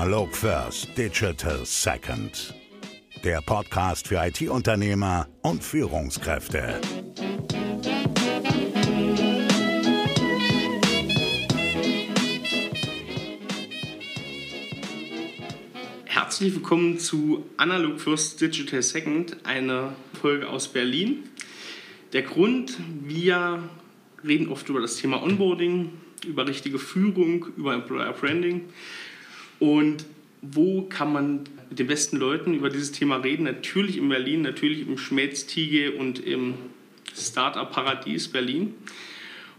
Analog First, Digital Second. Der Podcast für IT-Unternehmer und Führungskräfte. Herzlich willkommen zu Analog First Digital Second, eine Folge aus Berlin. Der Grund, wir reden oft über das Thema Onboarding, über richtige Führung, über Employer Branding. Und wo kann man mit den besten Leuten über dieses Thema reden? Natürlich in Berlin, natürlich im Schmelztiege und im Startup-Paradies Berlin.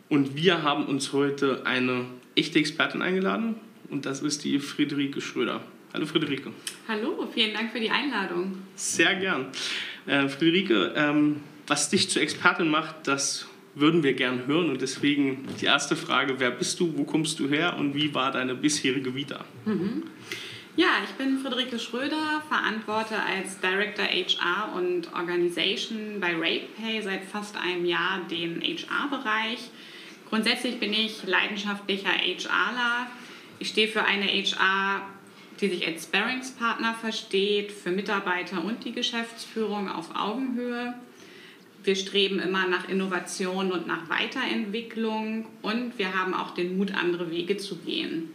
Und wir haben uns heute eine echte Expertin eingeladen und das ist die Friederike Schröder. Hallo Friederike. Hallo, vielen Dank für die Einladung. Sehr gern. Äh, Friederike, ähm, was dich zur Expertin macht, das würden wir gern hören. Und deswegen die erste Frage, wer bist du, wo kommst du her und wie war deine bisherige Vita? Mhm. Ja, ich bin Friederike Schröder, verantworte als Director HR und Organisation bei RatePay seit fast einem Jahr den HR-Bereich. Grundsätzlich bin ich leidenschaftlicher HRler. Ich stehe für eine HR, die sich als Sparringspartner versteht, für Mitarbeiter und die Geschäftsführung auf Augenhöhe. Wir streben immer nach Innovation und nach Weiterentwicklung und wir haben auch den Mut, andere Wege zu gehen.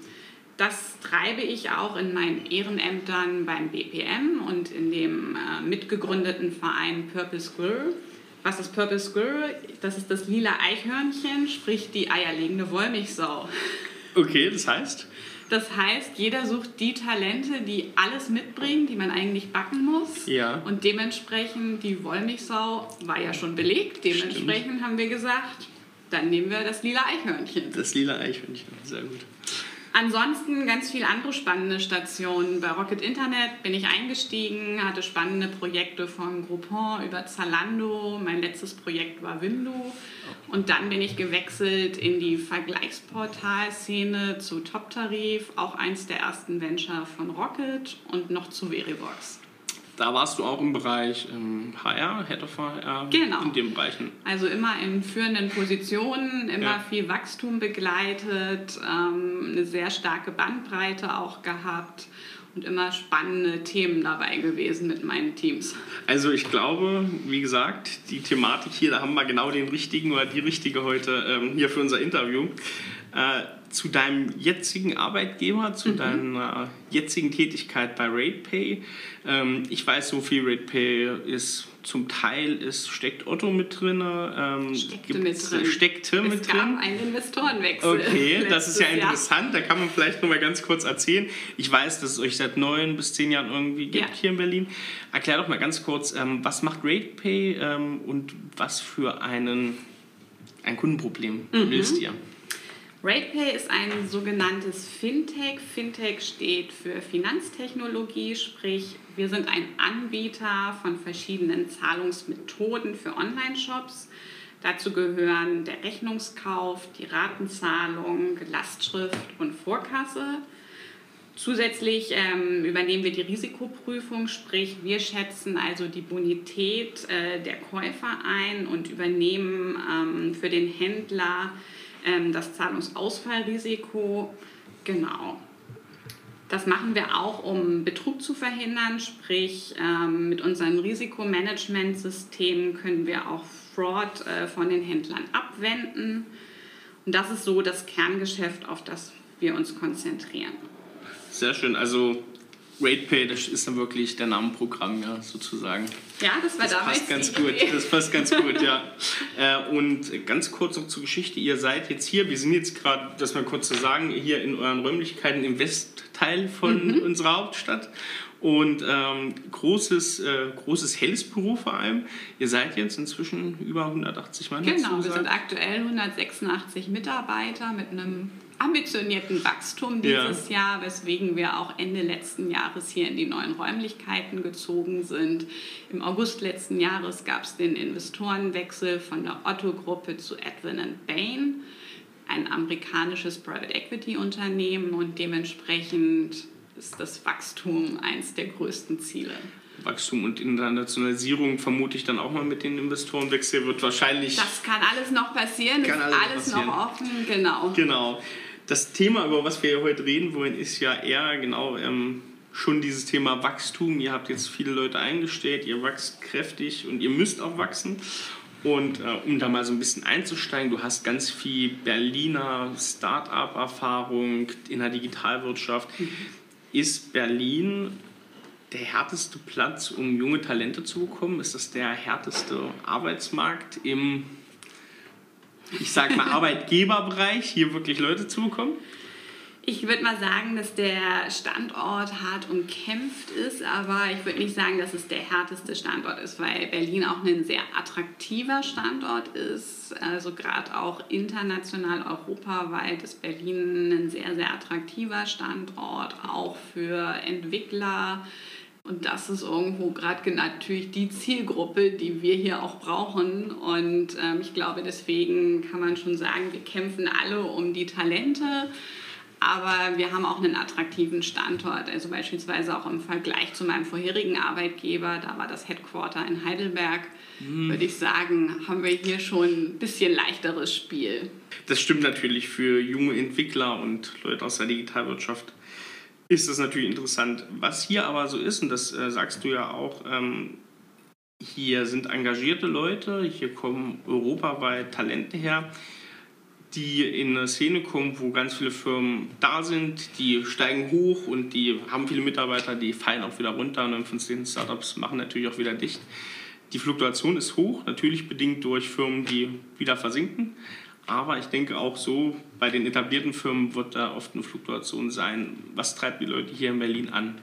Das treibe ich auch in meinen Ehrenämtern beim BPM und in dem äh, mitgegründeten Verein Purple Squirrel. Was ist Purple Squirrel? Das ist das lila Eichhörnchen, sprich die eierlegende Wollmilchsau. Okay, das heißt? Das heißt, jeder sucht die Talente, die alles mitbringen, die man eigentlich backen muss. Ja. Und dementsprechend, die Wollmilchsau war ja schon belegt. Dementsprechend Stimmt. haben wir gesagt, dann nehmen wir das lila Eichhörnchen. Das lila Eichhörnchen, sehr gut. Ansonsten ganz viele andere spannende Stationen. Bei Rocket Internet bin ich eingestiegen, hatte spannende Projekte von Groupon über Zalando. Mein letztes Projekt war Wimdu. Und dann bin ich gewechselt in die Vergleichsportalszene zu Top Tarif, auch eins der ersten Venture von Rocket und noch zu Verivox. Da warst du auch im Bereich ähm, HR, Head of HR, genau. in den Bereichen. Also immer in führenden Positionen, immer ja. viel Wachstum begleitet, ähm, eine sehr starke Bandbreite auch gehabt und immer spannende Themen dabei gewesen mit meinen Teams. Also ich glaube, wie gesagt, die Thematik hier, da haben wir genau den richtigen oder die richtige heute ähm, hier für unser Interview. Äh, zu deinem jetzigen Arbeitgeber, zu mhm. deiner jetzigen Tätigkeit bei RatePay. Ähm, ich weiß so viel, RatePay ist zum Teil ist, steckt Otto mit drin. Ähm, steckte mit drin. Steckte es mit gab drin. einen Investorenwechsel. Okay, das ist ja interessant. Jahr. Da kann man vielleicht noch mal ganz kurz erzählen. Ich weiß, dass es euch seit neun bis zehn Jahren irgendwie gibt ja. hier in Berlin. Erklär doch mal ganz kurz, ähm, was macht RatePay ähm, und was für einen, ein Kundenproblem mhm. löst ihr? RatePay ist ein sogenanntes Fintech. Fintech steht für Finanztechnologie, sprich wir sind ein Anbieter von verschiedenen Zahlungsmethoden für Online-Shops. Dazu gehören der Rechnungskauf, die Ratenzahlung, Lastschrift und Vorkasse. Zusätzlich ähm, übernehmen wir die Risikoprüfung, sprich wir schätzen also die Bonität äh, der Käufer ein und übernehmen ähm, für den Händler das Zahlungsausfallrisiko. Genau. Das machen wir auch, um Betrug zu verhindern, sprich ähm, mit unseren Risikomanagementsystemen können wir auch Fraud äh, von den Händlern abwenden. Und das ist so das Kerngeschäft, auf das wir uns konzentrieren. Sehr schön. Also RatePay, das ist dann wirklich der Namenprogramm, ja, sozusagen. Ja, das war das damals passt ganz gut. Das passt ganz gut, ja. Äh, und ganz kurz noch zur Geschichte. Ihr seid jetzt hier, wir sind jetzt gerade, das mal kurz zu sagen, hier in euren Räumlichkeiten im Westteil von mhm. unserer Hauptstadt. Und ähm, großes, äh, großes helles Büro vor allem. Ihr seid jetzt inzwischen über 180 Mann. Genau, wir sind aktuell 186 Mitarbeiter mit einem ambitionierten Wachstum dieses ja. Jahr, weswegen wir auch Ende letzten Jahres hier in die neuen Räumlichkeiten gezogen sind. Im August letzten Jahres gab es den Investorenwechsel von der Otto-Gruppe zu Edwin Bain, ein amerikanisches Private Equity Unternehmen und dementsprechend ist das Wachstum eines der größten Ziele. Wachstum und Internationalisierung vermute ich dann auch mal mit den Investorenwechsel wird wahrscheinlich. Das kann alles noch passieren, kann ist alles, alles noch offen, genau. Genau. Das Thema, über was wir heute reden wollen, ist ja eher genau ähm, schon dieses Thema Wachstum. Ihr habt jetzt viele Leute eingestellt, ihr wächst kräftig und ihr müsst auch wachsen. Und äh, um da mal so ein bisschen einzusteigen, du hast ganz viel Berliner Start-up-Erfahrung in der Digitalwirtschaft. Mhm. Ist Berlin der härteste Platz, um junge Talente zu bekommen? Ist das der härteste Arbeitsmarkt im, ich sag mal, Arbeitgeberbereich, hier wirklich Leute zu bekommen? Ich würde mal sagen, dass der Standort hart umkämpft ist, aber ich würde nicht sagen, dass es der härteste Standort ist, weil Berlin auch ein sehr attraktiver Standort ist. Also gerade auch international, europaweit ist Berlin ein sehr, sehr attraktiver Standort, auch für Entwickler. Und das ist irgendwo gerade natürlich die Zielgruppe, die wir hier auch brauchen. Und ähm, ich glaube, deswegen kann man schon sagen, wir kämpfen alle um die Talente. Aber wir haben auch einen attraktiven Standort. Also beispielsweise auch im Vergleich zu meinem vorherigen Arbeitgeber, da war das Headquarter in Heidelberg, mhm. würde ich sagen, haben wir hier schon ein bisschen leichteres Spiel. Das stimmt natürlich für junge Entwickler und Leute aus der Digitalwirtschaft ist das natürlich interessant. Was hier aber so ist, und das äh, sagst du ja auch, ähm, hier sind engagierte Leute, hier kommen europaweit Talente her die in eine Szene kommen, wo ganz viele Firmen da sind, die steigen hoch und die haben viele Mitarbeiter, die fallen auch wieder runter und dann von den Startups machen natürlich auch wieder dicht. Die Fluktuation ist hoch, natürlich bedingt durch Firmen, die wieder versinken. Aber ich denke auch so, bei den etablierten Firmen wird da oft eine Fluktuation sein. Was treibt die Leute hier in Berlin an?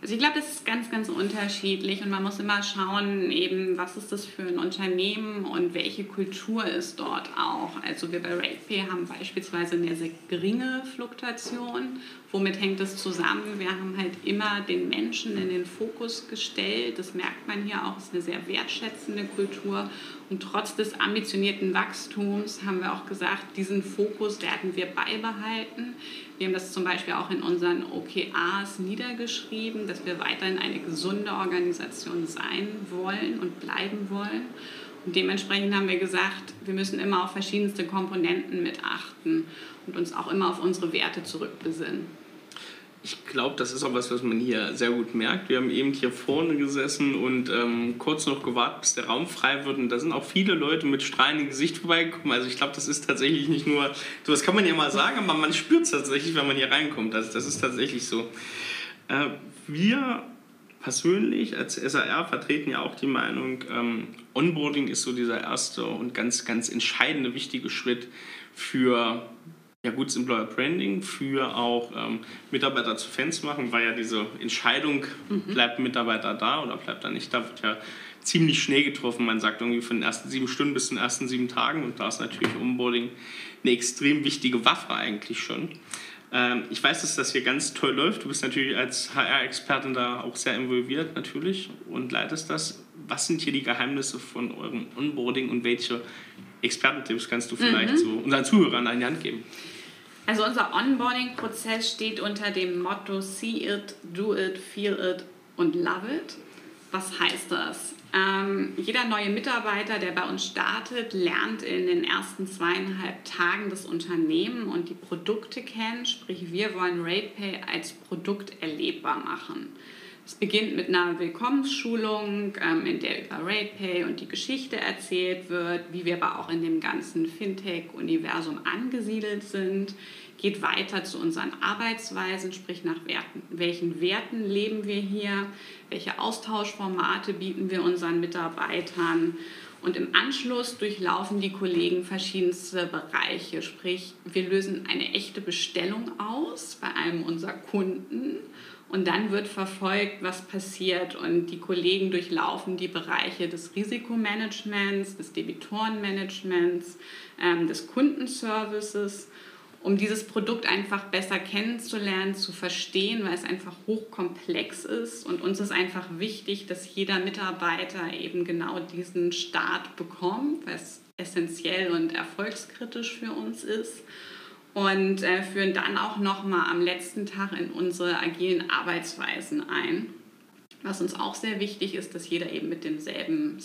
Also ich glaube, das ist ganz, ganz unterschiedlich und man muss immer schauen, eben, was ist das für ein Unternehmen und welche Kultur ist dort auch. Also wir bei RatePay haben beispielsweise eine sehr geringe Fluktuation. Womit hängt das zusammen? Wir haben halt immer den Menschen in den Fokus gestellt. Das merkt man hier auch, es ist eine sehr wertschätzende Kultur. Und trotz des ambitionierten Wachstums haben wir auch gesagt, diesen Fokus werden wir beibehalten. Wir haben das zum Beispiel auch in unseren OKAs niedergeschrieben, dass wir weiterhin eine gesunde Organisation sein wollen und bleiben wollen. Und dementsprechend haben wir gesagt, wir müssen immer auf verschiedenste Komponenten mit achten und uns auch immer auf unsere Werte zurückbesinnen. Ich glaube, das ist auch was, was man hier sehr gut merkt. Wir haben eben hier vorne gesessen und ähm, kurz noch gewartet, bis der Raum frei wird. Und da sind auch viele Leute mit strahlendem Gesicht vorbeigekommen. Also ich glaube, das ist tatsächlich nicht nur, so das kann man ja mal sagen, aber man spürt es tatsächlich, wenn man hier reinkommt. Also das ist tatsächlich so. Äh, wir persönlich als SAR vertreten ja auch die Meinung, ähm, Onboarding ist so dieser erste und ganz, ganz entscheidende, wichtige Schritt für ja, gutes Employer Branding für auch ähm, Mitarbeiter zu Fans machen, weil ja diese Entscheidung, mhm. bleibt ein Mitarbeiter da oder bleibt er nicht da, wird ja ziemlich schnell getroffen. Man sagt irgendwie von den ersten sieben Stunden bis zu den ersten sieben Tagen und da ist natürlich Onboarding eine extrem wichtige Waffe eigentlich schon. Ähm, ich weiß, dass das hier ganz toll läuft. Du bist natürlich als HR-Expertin da auch sehr involviert natürlich und leitest das. Was sind hier die Geheimnisse von eurem Onboarding und welche Expertentipps kannst du vielleicht mhm. so unseren Zuhörern an die Hand geben? Also unser Onboarding-Prozess steht unter dem Motto See it, do it, feel it und love it. Was heißt das? Ähm, jeder neue Mitarbeiter, der bei uns startet, lernt in den ersten zweieinhalb Tagen das Unternehmen und die Produkte kennen. Sprich, wir wollen RatePay als Produkt erlebbar machen. Es beginnt mit einer Willkommensschulung, ähm, in der über RatePay und die Geschichte erzählt wird, wie wir aber auch in dem ganzen Fintech-Universum angesiedelt sind. Geht weiter zu unseren Arbeitsweisen, sprich nach Werten. welchen Werten leben wir hier, welche Austauschformate bieten wir unseren Mitarbeitern. Und im Anschluss durchlaufen die Kollegen verschiedenste Bereiche. Sprich, wir lösen eine echte Bestellung aus bei einem unserer Kunden und dann wird verfolgt, was passiert. Und die Kollegen durchlaufen die Bereiche des Risikomanagements, des Debitorenmanagements, ähm, des Kundenservices, um dieses Produkt einfach besser kennenzulernen, zu verstehen, weil es einfach hochkomplex ist. Und uns ist einfach wichtig, dass jeder Mitarbeiter eben genau diesen Start bekommt, es essentiell und erfolgskritisch für uns ist und äh, führen dann auch nochmal am letzten Tag in unsere agilen Arbeitsweisen ein. Was uns auch sehr wichtig ist, dass jeder eben mit demselben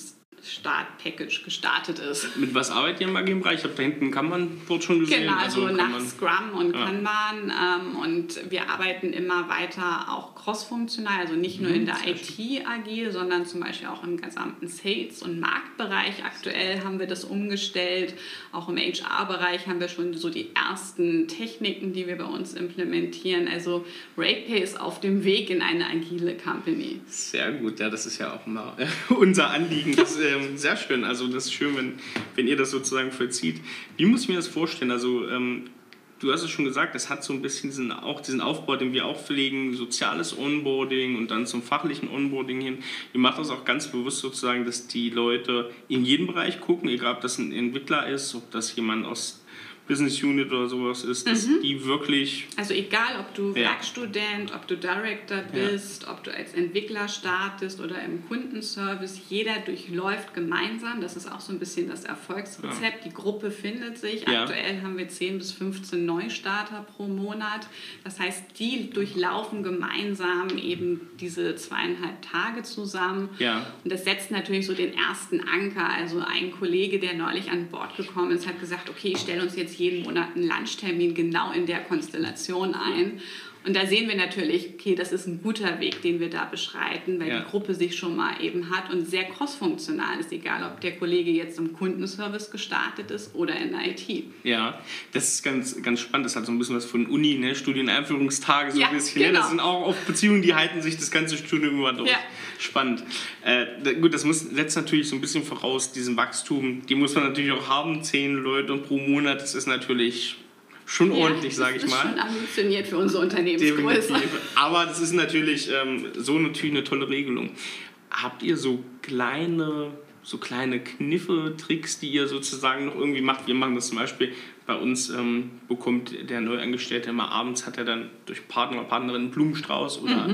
Startpackage gestartet ist. Mit was arbeitet ihr im agilen Bereich? Ich habe da hinten ein Kanban-Board schon gesehen. Genau, also, kann nach Scrum und Ja. Kanban. Ähm, und wir arbeiten immer weiter auch crossfunktional, also nicht nur in der IT agil, sondern zum Beispiel auch im gesamten Sales- und Marktbereich. Aktuell haben wir das umgestellt. Auch im HR-Bereich haben wir schon so die ersten Techniken, die wir bei uns implementieren. Also RatePay ist auf dem Weg in eine agile Company. Sehr gut, ja, das ist ja auch immer äh, unser Anliegen. Das ist ähm, sehr schön. Also das ist schön, wenn, wenn ihr das sozusagen vollzieht. Wie muss ich mir das vorstellen? Also ähm, du hast es schon gesagt, es hat so ein bisschen diesen, auch diesen Aufbau, den wir auch pflegen, soziales Onboarding und dann zum fachlichen Onboarding hin. Ihr macht das auch ganz bewusst sozusagen, dass die Leute in jeden Bereich gucken, egal ob das ein Entwickler ist, ob das jemand aus Business Unit oder sowas ist, dass die wirklich Also egal, ob du Ja. Werkstudent, ob du Director bist, ob du als Entwickler startest oder im Kundenservice, jeder durchläuft gemeinsam. Das ist auch so ein bisschen das Erfolgsrezept. Die Gruppe findet sich. Ja. Aktuell haben wir 10 bis 15 Neustarter pro Monat. Das heißt, die durchlaufen gemeinsam eben diese zweieinhalb Tage zusammen. Ja. Und das setzt natürlich so den ersten Anker. Also ein Kollege, der neulich an Bord gekommen ist, hat gesagt, okay, ich stelle uns jetzt jeden Monat einen Lunchtermin genau in der Konstellation ein. Und da sehen wir natürlich, okay, das ist ein guter Weg, den wir da beschreiten, weil Ja. die Gruppe sich schon mal eben hat und sehr crossfunktional ist, egal ob der Kollege jetzt im Kundenservice gestartet ist oder in der IT. Ja, das ist ganz, ganz spannend. Das hat so ein bisschen was von Uni, ne? Studieneinführungstage, so Ja, ein bisschen. Ne? genau. Das sind auch oft Beziehungen, die halten sich das ganze Studium über durch. Ja. Spannend. Äh, gut, das muss, setzt natürlich so ein bisschen voraus, diesen Wachstum. Die muss man natürlich auch haben. Zehn Leute pro Monat, das ist natürlich schon ordentlich, sage ich das mal. ist schon ambitioniert für unsere Unternehmensgröße. Definitiv. Aber das ist natürlich ähm, so natürlich eine tolle Regelung. Habt ihr so kleine, so kleine Kniffe, Tricks, die ihr sozusagen noch irgendwie macht? Wir machen das zum Beispiel bei uns, ähm, bekommt der Neuangestellte immer abends, hat er dann durch Partner oder Partnerin einen Blumenstrauß oder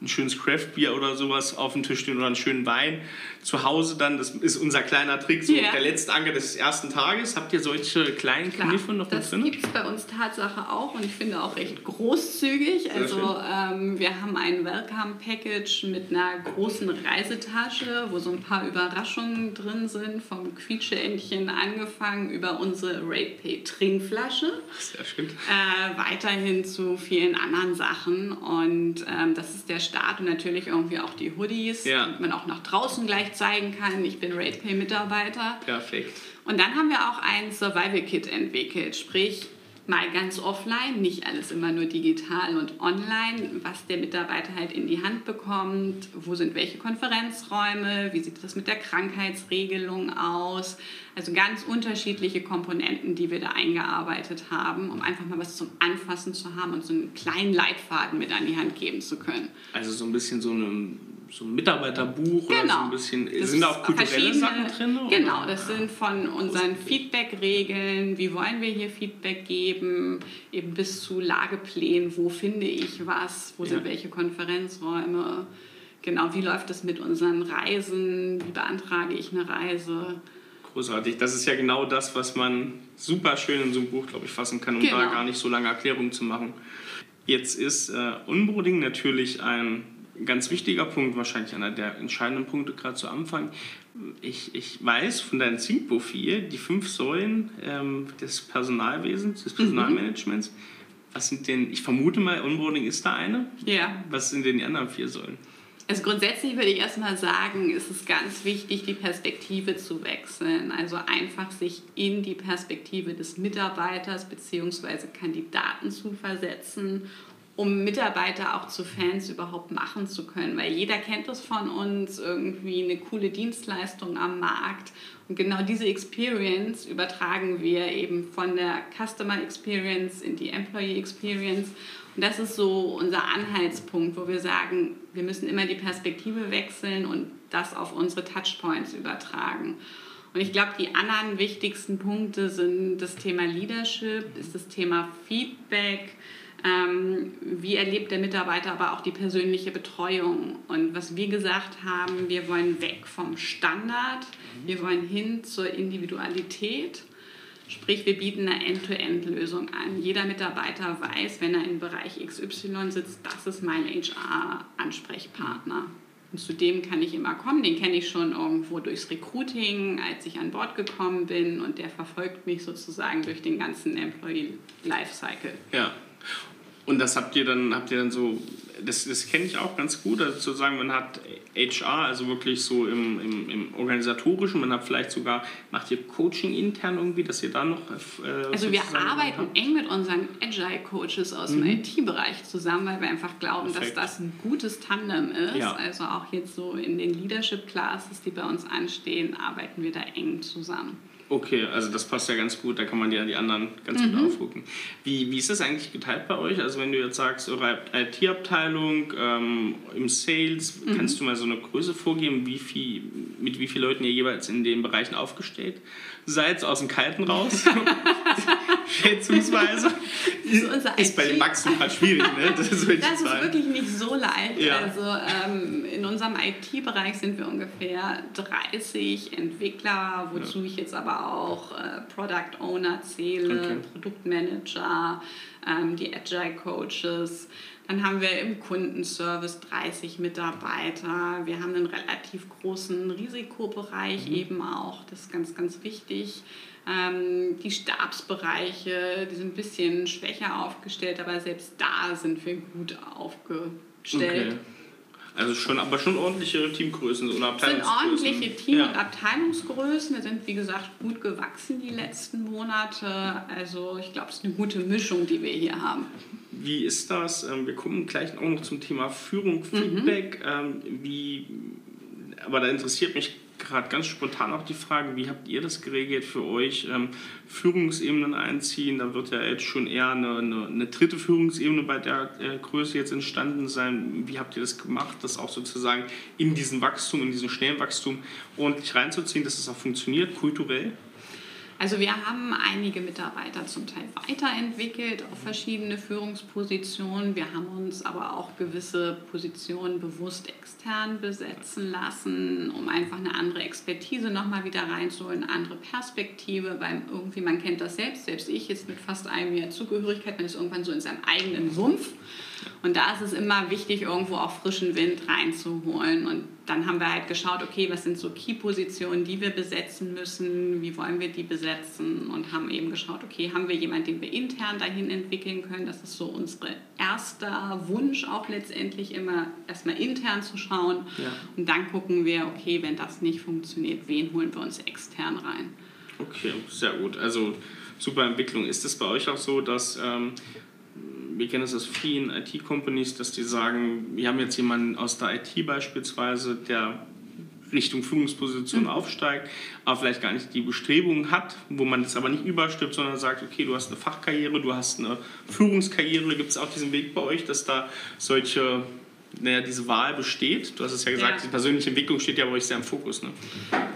ein schönes Craftbier oder sowas auf dem Tisch stehen oder einen schönen Wein. Zu Hause dann, das ist unser kleiner Trick, so Ja. der letzte Anker des ersten Tages. Habt ihr solche kleinen Klar, Kniffe noch das drin? gibt es bei uns Tatsache auch und ich finde auch recht großzügig. Also ähm, wir haben ein Welcome-Package mit einer großen Reisetasche, wo so ein paar Überraschungen drin sind, vom Quietscheentchen angefangen über unsere RatePay-Trinkflasche. Sehr schön. Äh, weiterhin zu vielen anderen Sachen. Und ähm, das ist der Start und natürlich irgendwie auch die Hoodies, Ja. die man auch nach draußen gleich zeigen kann. Ich bin RatePay-Mitarbeiter. Perfekt. Und dann haben wir auch ein Survival Kit entwickelt, sprich mal ganz offline, nicht alles immer nur digital und online, was der Mitarbeiter halt in die Hand bekommt, wo sind welche Konferenzräume, wie sieht das mit der Krankheitsregelung aus, also ganz unterschiedliche Komponenten, die wir da eingearbeitet haben, um einfach mal was zum Anfassen zu haben und so einen kleinen Leitfaden mit an die Hand geben zu können. Also so ein bisschen so, eine, so ein Mitarbeiterbuch oder so Genau. ein bisschen. Das sind da auch kulturelle Sachen drin? oder? Genau, das sind von unseren Feedback-Regeln, wie wollen wir hier Feedback geben, eben bis zu Lageplänen, wo finde ich was, wo Ja. sind welche Konferenzräume, genau, wie läuft es mit unseren Reisen, wie beantrage ich eine Reise. Großartig. Das ist ja genau das, was man super schön in so einem Buch, glaube ich, fassen kann, um da Genau. gar nicht so lange Erklärungen zu machen. Jetzt ist äh, Onboarding natürlich ein ganz wichtiger Punkt, wahrscheinlich einer der entscheidenden Punkte gerade zu Anfang. Ich, ich weiß von deinem Zielprofil, die fünf Säulen ähm, des Personalwesens, des Personalmanagements. Was sind denn, ich vermute mal, Onboarding ist da eine. Ja. Was sind denn die anderen vier Säulen? Also grundsätzlich würde ich erstmal sagen, ist es ganz wichtig, die Perspektive zu wechseln. Also einfach sich in die Perspektive des Mitarbeiters bzw. Kandidaten zu versetzen, um Mitarbeiter auch zu Fans überhaupt machen zu können. Weil jeder kennt es von uns, irgendwie eine coole Dienstleistung am Markt. Und genau diese Experience übertragen wir eben von der Customer Experience in die Employee Experience. Und das ist so unser Anhaltspunkt, wo wir sagen, wir müssen immer die Perspektive wechseln und das auf unsere Touchpoints übertragen. Und ich glaube, die anderen wichtigsten Punkte sind das Thema Leadership, ist das Thema Feedback, ähm, wie erlebt der Mitarbeiter aber auch die persönliche Betreuung. Und was wir gesagt haben, wir wollen weg vom Standard, wir wollen hin zur Individualität. Sprich, wir bieten eine End-to-End-Lösung an. Jeder Mitarbeiter weiß, wenn er im Bereich XY sitzt, das ist mein HR-Ansprechpartner. Und zu dem kann ich immer kommen. Den kenne ich schon irgendwo durchs Recruiting, als ich an Bord gekommen bin. Und der verfolgt mich sozusagen durch den ganzen Employee Lifecycle. Ja. Und das habt ihr dann, habt ihr dann so, das, das kenne ich auch ganz gut, also zu sagen, man hat HR, also wirklich so im, im, im Organisatorischen, man hat vielleicht sogar, macht ihr Coaching intern irgendwie, dass ihr da noch... Äh, also wir arbeiten eng mit unseren Agile-Coaches aus mhm. dem IT-Bereich zusammen, weil wir einfach glauben, Perfekt. dass das ein gutes Tandem ist. Ja. Also auch jetzt so in den Leadership-Classes, die bei uns anstehen, arbeiten wir da eng zusammen. Okay, also das passt ja ganz gut, da kann man ja die anderen ganz mhm. gut aufgucken. Wie, wie ist das eigentlich geteilt bei euch? Also wenn du jetzt sagst, eure IT-Abteilung ähm, im Sales, mhm. kannst du mal so eine Größe vorgeben, wie viel, mit wie vielen Leuten ihr jeweils in den Bereichen aufgestellt seid, aus dem Kalten raus? Schätzungsweise. Ist, ist bei dem Wachstum halt schwierig, ne? Das ist, wirklich, das ist wirklich nicht so leicht. Ja. Also ähm, in unserem IT-Bereich sind wir ungefähr 30 Entwickler, wozu ja. ich jetzt aber auch äh, Product Owner zähle, okay. Produktmanager, ähm, die Agile Coaches. Dann haben wir im Kundenservice 30 Mitarbeiter. Wir haben einen relativ großen Risikobereich mhm. eben auch. Das ist ganz, ganz wichtig. Ähm, die Stabsbereiche, die sind ein bisschen schwächer aufgestellt, aber selbst da sind wir gut aufgestellt. Okay. Also schon, aber schon ordentliche Teamgrößen oder Abteilungsgrößen. sind ordentliche Team- ja. und Abteilungsgrößen. Wir sind, wie gesagt, gut gewachsen die letzten Monate. Also ich glaube, es ist eine gute Mischung, die wir hier haben. Wie ist das? Ähm, wir kommen gleich auch noch zum Thema Führung, Feedback. Mhm. Wie, aber da interessiert mich gerade ganz spontan auch die Frage, wie habt ihr das geregelt für euch? Ähm, Führungsebenen einziehen, da wird ja jetzt schon eher eine, eine, eine dritte Führungsebene bei der äh, Größe jetzt entstanden sein. Wie habt ihr das gemacht, das auch sozusagen in diesen Wachstum, in diesen schnellen Wachstum ordentlich reinzuziehen, dass das auch funktioniert, kulturell? Also wir haben einige Mitarbeiter zum Teil weiterentwickelt auf verschiedene Führungspositionen. Wir haben uns aber auch gewisse Positionen bewusst extern besetzen lassen, um einfach eine andere Expertise nochmal wieder reinzuholen, eine andere Perspektive, weil irgendwie, man kennt das selbst, selbst ich jetzt mit fast einem Jahr Zugehörigkeit, man ist irgendwann so in seinem eigenen Sumpf. Und da ist es immer wichtig, irgendwo auch frischen Wind reinzuholen. Und dann haben wir halt geschaut, okay, was sind so Key-Positionen, die wir besetzen müssen, wie wollen wir die besetzen und haben eben geschaut, okay, haben wir jemanden, den wir intern dahin entwickeln können. Das ist so unser erster Wunsch auch letztendlich immer, erstmal intern zu schauen. Ja. Und dann gucken wir, okay, wenn das nicht funktioniert, wen holen wir uns extern rein. Okay, sehr gut. Also super Entwicklung. Ist es bei euch auch so, dass... Ähm, wir kennen es aus vielen IT-Companies, dass die sagen, wir haben jetzt jemanden aus der IT beispielsweise, der Richtung Führungsposition mhm. aufsteigt, aber vielleicht gar nicht die Bestrebungen hat, wo man das aber nicht überstirbt, sondern sagt, okay, du hast eine Fachkarriere, du hast eine Führungskarriere. Gibt es auch diesen Weg bei euch, dass da solche naja, diese Wahl besteht. Du hast es ja gesagt, ja. die persönliche Entwicklung steht ja bei euch sehr im Fokus. Ne?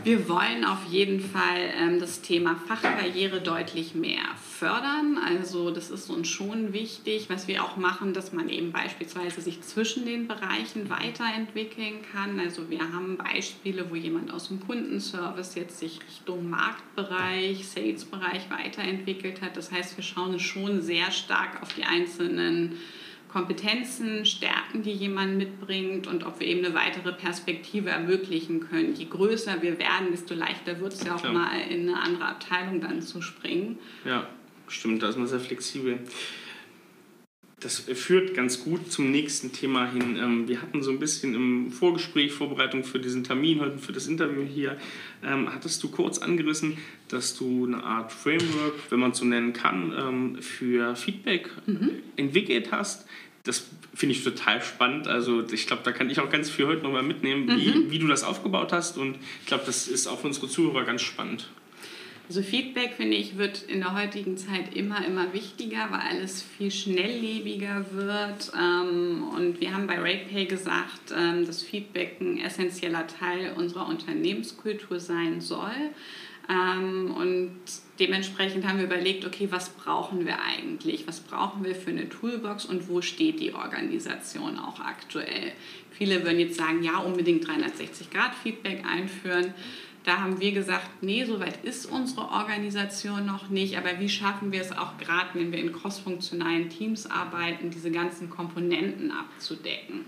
Wir wollen auf jeden Fall ähm, das Thema Fachkarriere deutlich mehr fördern. Also das ist uns schon wichtig, was wir auch machen, dass man eben beispielsweise sich zwischen den Bereichen weiterentwickeln kann. Also wir haben Beispiele, wo jemand aus dem Kundenservice jetzt sich Richtung Marktbereich, Salesbereich weiterentwickelt hat. Das heißt, wir schauen schon sehr stark auf die einzelnen Kompetenzen, Stärken, die jemand mitbringt und ob wir eben eine weitere Perspektive ermöglichen können. Je größer wir werden, desto leichter wird es ja auch Klar. mal in eine andere Abteilung dann zu springen. Ja, stimmt, da ist man sehr flexibel. Das führt ganz gut zum nächsten Thema hin. Ähm, wir hatten so ein bisschen im Vorgespräch, Vorbereitung für diesen Termin heute, für das Interview hier, ähm, hattest du kurz angerissen, dass du eine Art Framework, wenn man es so nennen kann, ähm, für Feedback mhm. entwickelt hast. Das finde ich total spannend. Also ich glaube, da kann ich auch ganz viel heute nochmal mitnehmen, mhm. wie, wie du das aufgebaut hast. Und ich glaube, das ist auch für unsere Zuhörer ganz spannend. Also Feedback, finde ich, wird in der heutigen Zeit immer, immer wichtiger, weil alles viel schnelllebiger wird. Ähm, und wir haben bei RatePay gesagt, ähm, dass Feedback ein essentieller Teil unserer Unternehmenskultur sein soll. Ähm, und dementsprechend haben wir überlegt, okay, was brauchen wir eigentlich? Was brauchen wir für eine Toolbox und wo steht die Organisation auch aktuell? Viele würden jetzt sagen, ja, unbedingt 360-Grad-Feedback einführen. Da haben wir gesagt, nee, so weit ist unsere Organisation noch nicht, aber wie schaffen wir es auch gerade, wenn wir in crossfunktionalen Teams arbeiten, diese ganzen Komponenten abzudecken?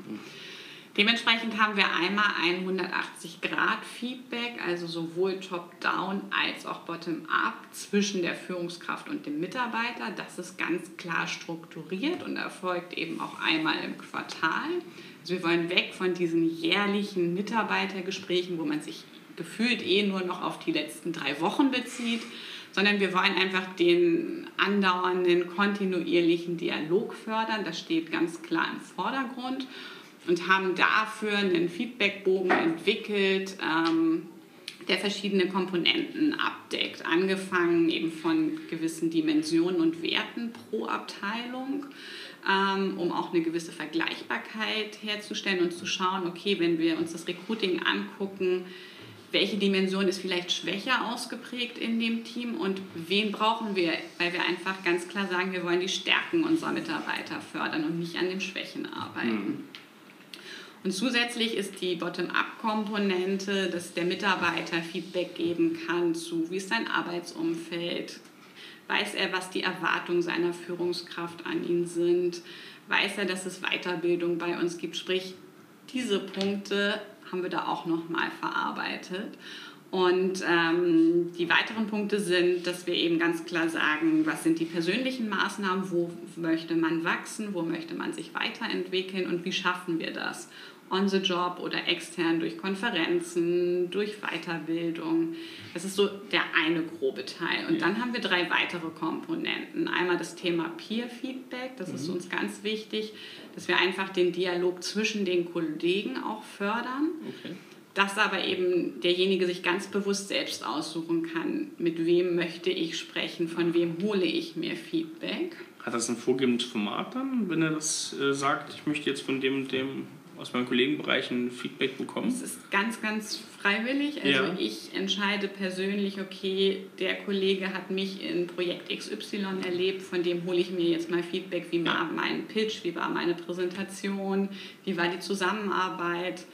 Dementsprechend haben wir einmal ein 180-Grad-Feedback, also sowohl top-down als auch bottom-up zwischen der Führungskraft und dem Mitarbeiter. Das ist ganz klar strukturiert und erfolgt eben auch einmal im Quartal. Also wir wollen weg von diesen jährlichen Mitarbeitergesprächen, wo man sich gefühlt eh nur noch auf die letzten drei Wochen bezieht, sondern wir wollen einfach den andauernden, kontinuierlichen Dialog fördern. Das steht ganz klar im Vordergrund und haben dafür einen Feedbackbogen entwickelt, ähm, der verschiedene Komponenten abdeckt, angefangen eben von gewissen Dimensionen und Werten pro Abteilung, ähm, um auch eine gewisse Vergleichbarkeit herzustellen und zu schauen, okay, wenn wir uns das Recruiting angucken, welche Dimension ist vielleicht schwächer ausgeprägt in dem Team und wen brauchen wir, weil wir einfach ganz klar sagen, wir wollen die Stärken unserer Mitarbeiter fördern und nicht an den Schwächen arbeiten. Mhm. Und zusätzlich ist die Bottom-up-Komponente, dass der Mitarbeiter Feedback geben kann zu, wie ist sein Arbeitsumfeld, weiß er, was die Erwartungen seiner Führungskraft an ihn sind, weiß er, dass es Weiterbildung bei uns gibt, sprich diese Punkte haben wir da auch nochmal verarbeitet. Und ähm, die weiteren Punkte sind, dass wir eben ganz klar sagen, was sind die persönlichen Maßnahmen, wo möchte man wachsen, wo möchte man sich weiterentwickeln? Und wie schaffen wir das on the job oder extern durch Konferenzen, durch Weiterbildung. Das ist so der eine grobe Teil. Und dann haben wir drei weitere Komponenten. Einmal das Thema Peer Feedback, das mhm. ist uns ganz wichtig, dass wir einfach den Dialog zwischen den Kollegen auch fördern. Okay. Dass aber eben derjenige sich ganz bewusst selbst aussuchen kann, mit wem möchte ich sprechen, von wem hole ich mir Feedback. Hat das ein vorgegebenes Format dann, wenn er das äh, sagt, ich möchte jetzt von dem und dem aus meinen Kollegenbereichen Feedback bekommen? Es ist ganz, ganz freiwillig. Also ja. ich entscheide persönlich, okay, der Kollege hat mich in Projekt XY erlebt, von dem hole ich mir jetzt mal Feedback, wie war mein Pitch, wie war meine Präsentation, wie war die Zusammenarbeit.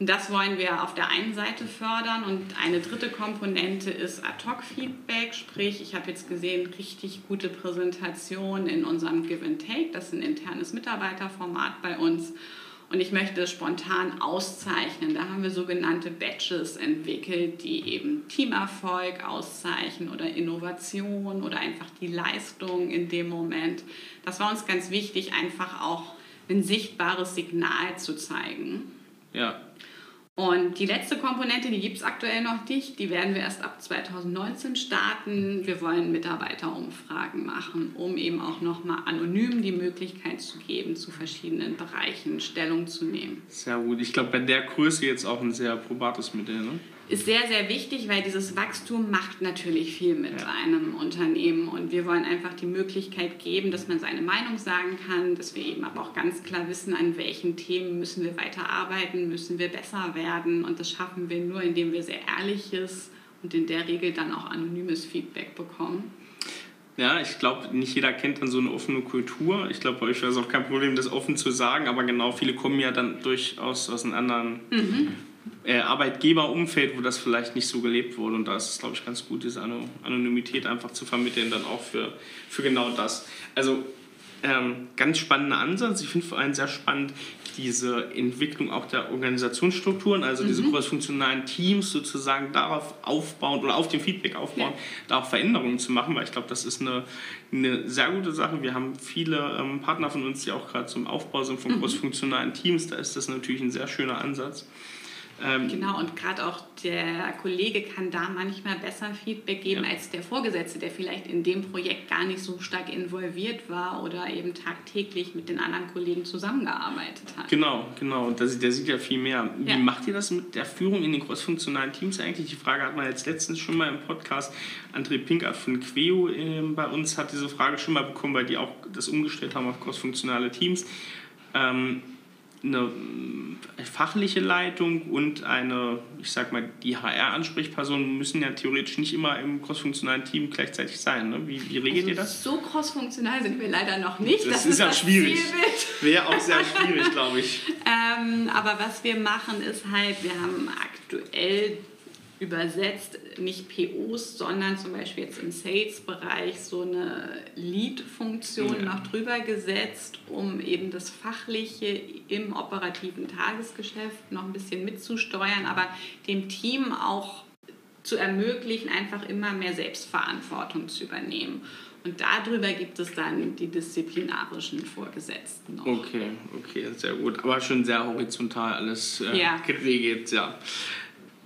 Und das wollen wir auf der einen Seite fördern. Und eine dritte Komponente ist Ad-Hoc-Feedback, sprich, ich habe jetzt gesehen, richtig gute Präsentation in unserem Give and Take. Das ist ein internes Mitarbeiterformat bei uns. Und ich möchte es spontan auszeichnen. Da haben wir sogenannte Badges entwickelt, die eben Teamerfolg auszeichnen oder Innovation oder einfach die Leistung in dem Moment. Das war uns ganz wichtig, einfach auch ein sichtbares Signal zu zeigen. Ja, und die letzte Komponente, die gibt es aktuell noch nicht, die werden wir erst ab 2019 starten. Wir wollen Mitarbeiterumfragen machen, um eben auch nochmal anonym die Möglichkeit zu geben, zu verschiedenen Bereichen Stellung zu nehmen. Sehr gut. Ich glaube, bei der Größe jetzt auch ein sehr probates Mittel. Ne? Ist sehr, sehr wichtig, weil dieses Wachstum macht natürlich viel mit ja. einem Unternehmen. Und wir wollen einfach die Möglichkeit geben, dass man seine Meinung sagen kann, dass wir eben aber auch ganz klar wissen, an welchen Themen müssen wir weiterarbeiten, müssen wir besser werden. Und das schaffen wir nur, indem wir sehr ehrliches und in der Regel dann auch anonymes Feedback bekommen. Ja, ich glaube, nicht jeder kennt dann so eine offene Kultur. Ich glaube, bei euch wäre es auch kein Problem, das offen zu sagen, aber genau, viele kommen ja dann durchaus aus einem anderen mhm äh, Arbeitgeberumfeld, wo das vielleicht nicht so gelebt wurde. Und da ist es, glaube ich, ganz gut, diese Anonymität einfach zu vermitteln, dann auch für, für genau das. Also ähm, ganz spannender Ansatz. Ich finde vor allem sehr spannend diese Entwicklung auch der Organisationsstrukturen, also mhm. diese crossfunktionalen Teams sozusagen darauf aufbauen oder auf dem Feedback aufbauen, ja. da auch Veränderungen zu machen, weil ich glaube, das ist eine, eine sehr gute Sache. Wir haben viele ähm, Partner von uns, die auch gerade zum Aufbau sind von mhm. crossfunktionalen Teams. Da ist das natürlich ein sehr schöner Ansatz. Ähm, genau, und gerade auch der Kollege kann da manchmal besser Feedback geben ja. als der Vorgesetzte, der vielleicht in dem Projekt gar nicht so stark involviert war oder eben tagtäglich mit den anderen Kollegen zusammengearbeitet hat. Genau, genau. Und das, der sieht ja viel mehr. Wie ja. macht ihr das mit der Führung in den crossfunktionalen Teams eigentlich? Die Frage hat man jetzt letztens schon mal im Podcast. André Pinkart von Queo äh, bei uns hat diese Frage schon mal bekommen, weil die auch das umgestellt haben auf crossfunktionale Teams. Ähm, eine äh, fachliche Leitung und eine, ich sag mal, die HR-Ansprechperson müssen ja theoretisch nicht immer im crossfunktionalen Team gleichzeitig sein. Ne? Wie, wie regelt also ihr das? So crossfunktional sind wir leider noch nicht. Das, das ist ja schwierig. Wäre auch sehr schwierig, glaube ich. ähm, aber was wir machen, ist halt, wir haben aktuell übersetzt, nicht POs, sondern zum Beispiel jetzt im Sales-Bereich so eine Lead-Funktion ja. noch drüber gesetzt, um eben das Fachliche im operativen Tagesgeschäft noch ein bisschen mitzusteuern, aber dem Team auch zu ermöglichen, einfach immer mehr Selbstverantwortung zu übernehmen. Und darüber gibt es dann die disziplinarischen Vorgesetzten noch. Okay, okay, sehr gut. Aber schon sehr horizontal alles äh, ja. geregelt, ja.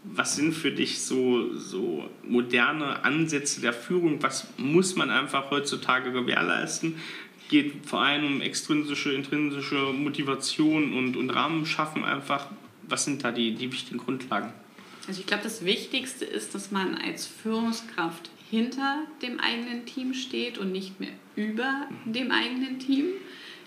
Was sind für dich so, so moderne Ansätze der Führung? Was muss man einfach heutzutage gewährleisten? Geht vor allem um extrinsische, intrinsische Motivation und, und Rahmen schaffen einfach. Was sind da die, die wichtigen Grundlagen? Also ich glaube, das Wichtigste ist, dass man als Führungskraft hinter dem eigenen Team steht und nicht mehr über dem eigenen Team.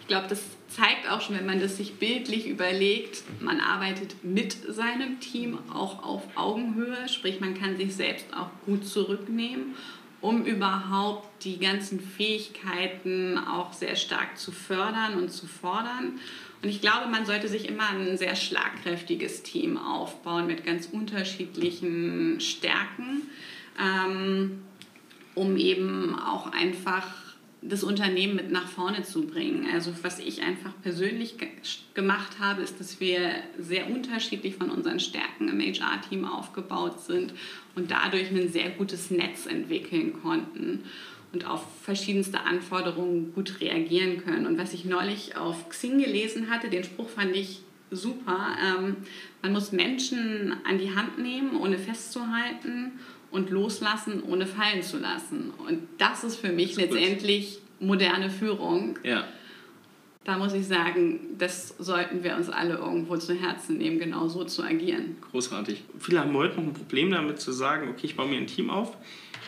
Ich glaube, das zeigt auch schon, wenn man das sich bildlich überlegt, man arbeitet mit seinem Team auch auf Augenhöhe, sprich man kann sich selbst auch gut zurücknehmen, um überhaupt die ganzen Fähigkeiten auch sehr stark zu fördern und zu fordern. Und ich glaube, man sollte sich immer ein sehr schlagkräftiges Team aufbauen mit ganz unterschiedlichen Stärken, ähm, um eben auch einfach das Unternehmen mit nach vorne zu bringen. Also was ich einfach persönlich ge gemacht habe, ist, dass wir sehr unterschiedlich von unseren Stärken im HR-Team aufgebaut sind und dadurch ein sehr gutes Netz entwickeln konnten und auf verschiedenste Anforderungen gut reagieren können. Und was ich neulich auf Xing gelesen hatte, den Spruch fand ich super. Ähm, man muss Menschen an die Hand nehmen, ohne festzuhalten und loslassen, ohne fallen zu lassen. Und das ist für mich ist letztendlich moderne Führung. Ja. Da muss ich sagen, das sollten wir uns alle irgendwo zu Herzen nehmen, genau so zu agieren. Großartig. Viele haben heute noch ein Problem damit zu sagen, okay, ich baue mir ein Team auf,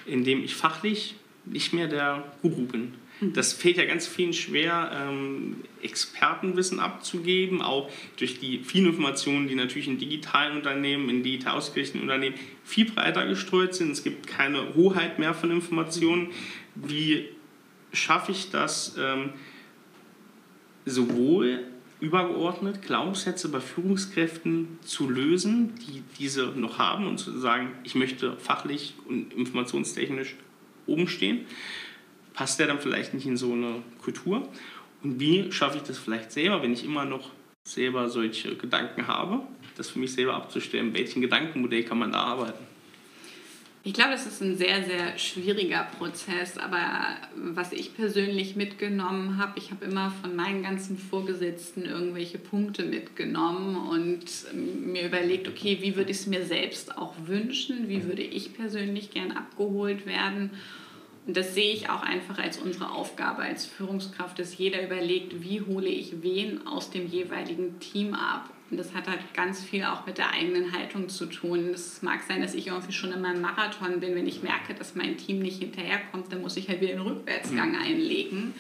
in dem ich fachlich nicht mehr der Guru bin. Das fällt ja ganz vielen schwer, ähm, Expertenwissen abzugeben, auch durch die vielen Informationen, die natürlich in digitalen Unternehmen, in digital ausgerichteten Unternehmen viel breiter gestreut sind. Es gibt keine Hoheit mehr von Informationen. Wie schaffe ich das ähm, sowohl übergeordnet Glaubenssätze bei Führungskräften zu lösen, die diese noch haben und zu sagen, ich möchte fachlich und informationstechnisch oben stehen. Passt der dann vielleicht nicht in so eine Kultur? Und wie schaffe ich das vielleicht selber, wenn ich immer noch selber solche Gedanken habe, das für mich selber abzustellen? Welchen Gedankenmodell kann man da arbeiten? Ich glaube, das ist ein sehr, sehr schwieriger Prozess, aber was ich persönlich mitgenommen habe, ich habe immer von meinen ganzen Vorgesetzten irgendwelche Punkte mitgenommen und mir überlegt, okay, wie würde ich es mir selbst auch wünschen, wie würde ich persönlich gern abgeholt werden. Und das sehe ich auch einfach als unsere Aufgabe als Führungskraft, dass jeder überlegt, wie hole ich wen aus dem jeweiligen Team ab und das hat halt ganz viel auch mit der eigenen Haltung zu tun. Es mag sein, dass ich irgendwie schon in meinem Marathon bin. Wenn ich merke, dass mein Team nicht hinterherkommt, dann muss ich halt wieder den Rückwärtsgang mhm. einlegen